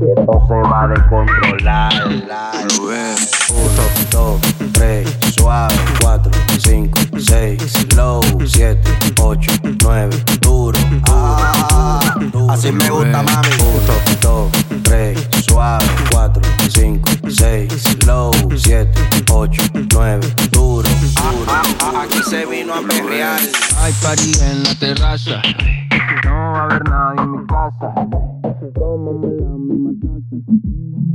esto se va a descontrolar. Uno, dos, tres, suave, cuatro, cinco, seis, slow, siete, ocho, nueve, duro. Ah, duro. Así me gusta, mami. Uno, dos, tres, suave, cuatro, cinco, seis, slow, siete, ocho, nueve, duro. duro. Aquí se vino a perrear. Hay party en la terraza. No va a haber nadie en mi casa la misma taza contigo me